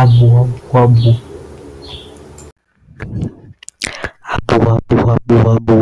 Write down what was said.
abu abu abu abu abu abu abu